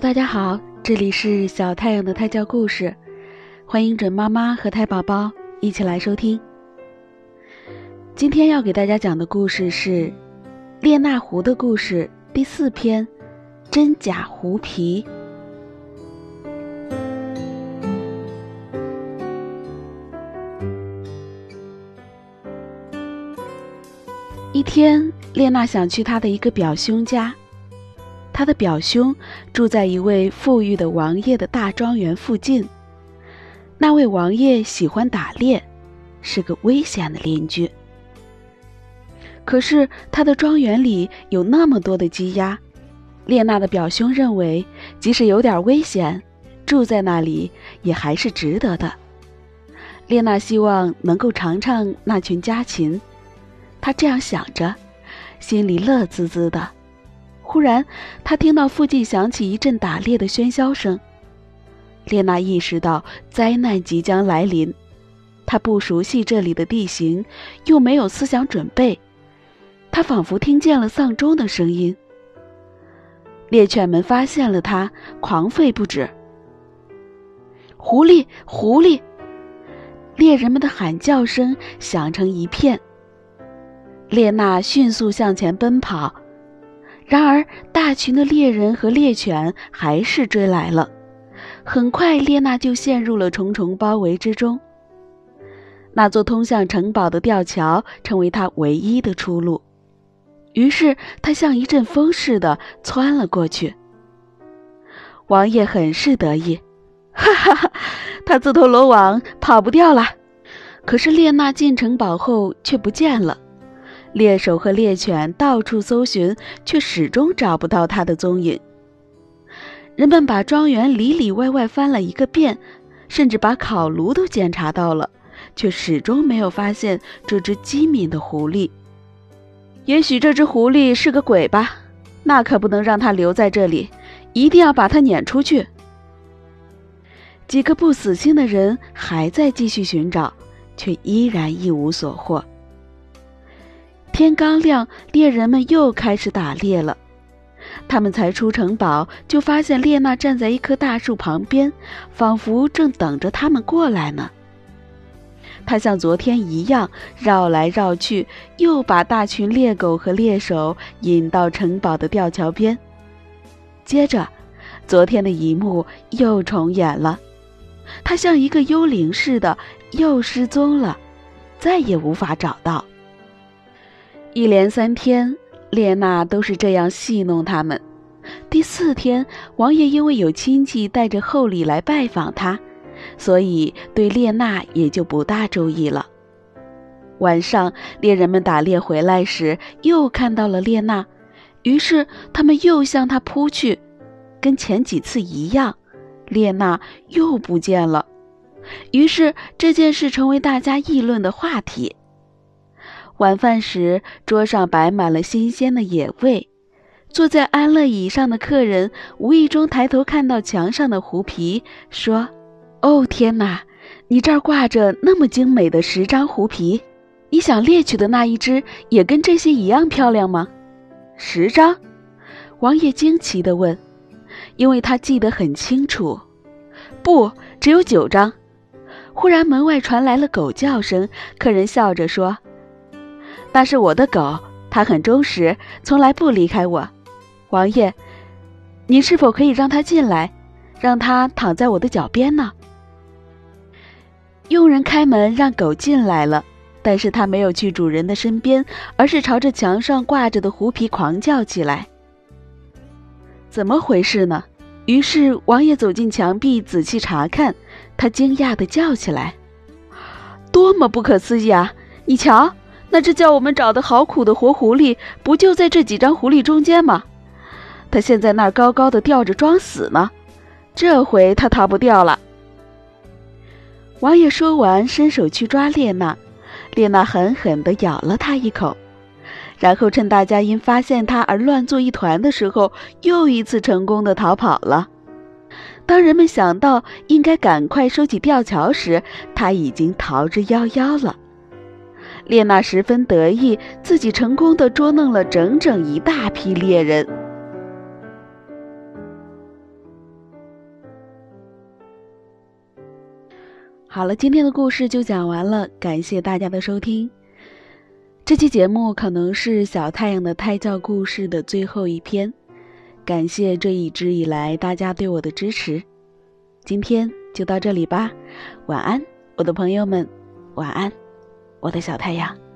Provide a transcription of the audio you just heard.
大家好，这里是小太阳的胎教故事，欢迎准妈妈和胎宝宝一起来收听。今天要给大家讲的故事是《列那狐的故事》第四篇：真假狐皮。一天，列娜想去她的一个表兄家。他的表兄住在一位富裕的王爷的大庄园附近。那位王爷喜欢打猎，是个危险的邻居。可是他的庄园里有那么多的鸡鸭，列娜的表兄认为，即使有点危险，住在那里也还是值得的。列娜希望能够尝尝那群家禽，她这样想着，心里乐滋滋的。忽然，他听到附近响起一阵打猎的喧嚣声。列娜意识到灾难即将来临，她不熟悉这里的地形，又没有思想准备，她仿佛听见了丧钟的声音。猎犬们发现了他，狂吠不止。狐狸，狐狸！猎人们的喊叫声响成一片。列娜迅速向前奔跑。然而，大群的猎人和猎犬还是追来了。很快，列娜就陷入了重重包围之中。那座通向城堡的吊桥成为他唯一的出路。于是，他像一阵风似的窜了过去。王爷很是得意，哈哈哈，他自投罗网，跑不掉了。可是，列娜进城堡后却不见了。猎手和猎犬到处搜寻，却始终找不到它的踪影。人们把庄园里里外外翻了一个遍，甚至把烤炉都检查到了，却始终没有发现这只机敏的狐狸。也许这只狐狸是个鬼吧？那可不能让它留在这里，一定要把它撵出去。几个不死心的人还在继续寻找，却依然一无所获。天刚亮，猎人们又开始打猎了。他们才出城堡，就发现列娜站在一棵大树旁边，仿佛正等着他们过来呢。他像昨天一样绕来绕去，又把大群猎狗和猎手引到城堡的吊桥边。接着，昨天的一幕又重演了。他像一个幽灵似的，又失踪了，再也无法找到。一连三天，列娜都是这样戏弄他们。第四天，王爷因为有亲戚带着厚礼来拜访他，所以对列娜也就不大注意了。晚上，猎人们打猎回来时，又看到了列娜，于是他们又向她扑去，跟前几次一样，列娜又不见了。于是这件事成为大家议论的话题。晚饭时，桌上摆满了新鲜的野味。坐在安乐椅上的客人无意中抬头看到墙上的狐皮，说：“哦，天哪！你这儿挂着那么精美的十张狐皮，你想猎取的那一只也跟这些一样漂亮吗？”十张？王爷惊奇地问，因为他记得很清楚。不，只有九张。忽然门外传来了狗叫声，客人笑着说。那是我的狗，它很忠实，从来不离开我。王爷，您是否可以让它进来，让它躺在我的脚边呢？佣人开门让狗进来了，但是它没有去主人的身边，而是朝着墙上挂着的狐皮狂叫起来。怎么回事呢？于是王爷走进墙壁，仔细查看，他惊讶地叫起来：“多么不可思议啊！你瞧！”那只叫我们找的好苦的活狐狸，不就在这几张狐狸中间吗？它现在那儿高高的吊着装死呢，这回它逃不掉了。王爷说完，伸手去抓列娜，列娜狠狠地咬了他一口，然后趁大家因发现他而乱作一团的时候，又一次成功的逃跑了。当人们想到应该赶快收起吊桥时，他已经逃之夭夭了。列娜十分得意，自己成功的捉弄了整整一大批猎人。好了，今天的故事就讲完了，感谢大家的收听。这期节目可能是小太阳的胎教故事的最后一篇，感谢这一直以来大家对我的支持。今天就到这里吧，晚安，我的朋友们，晚安。我的小太阳。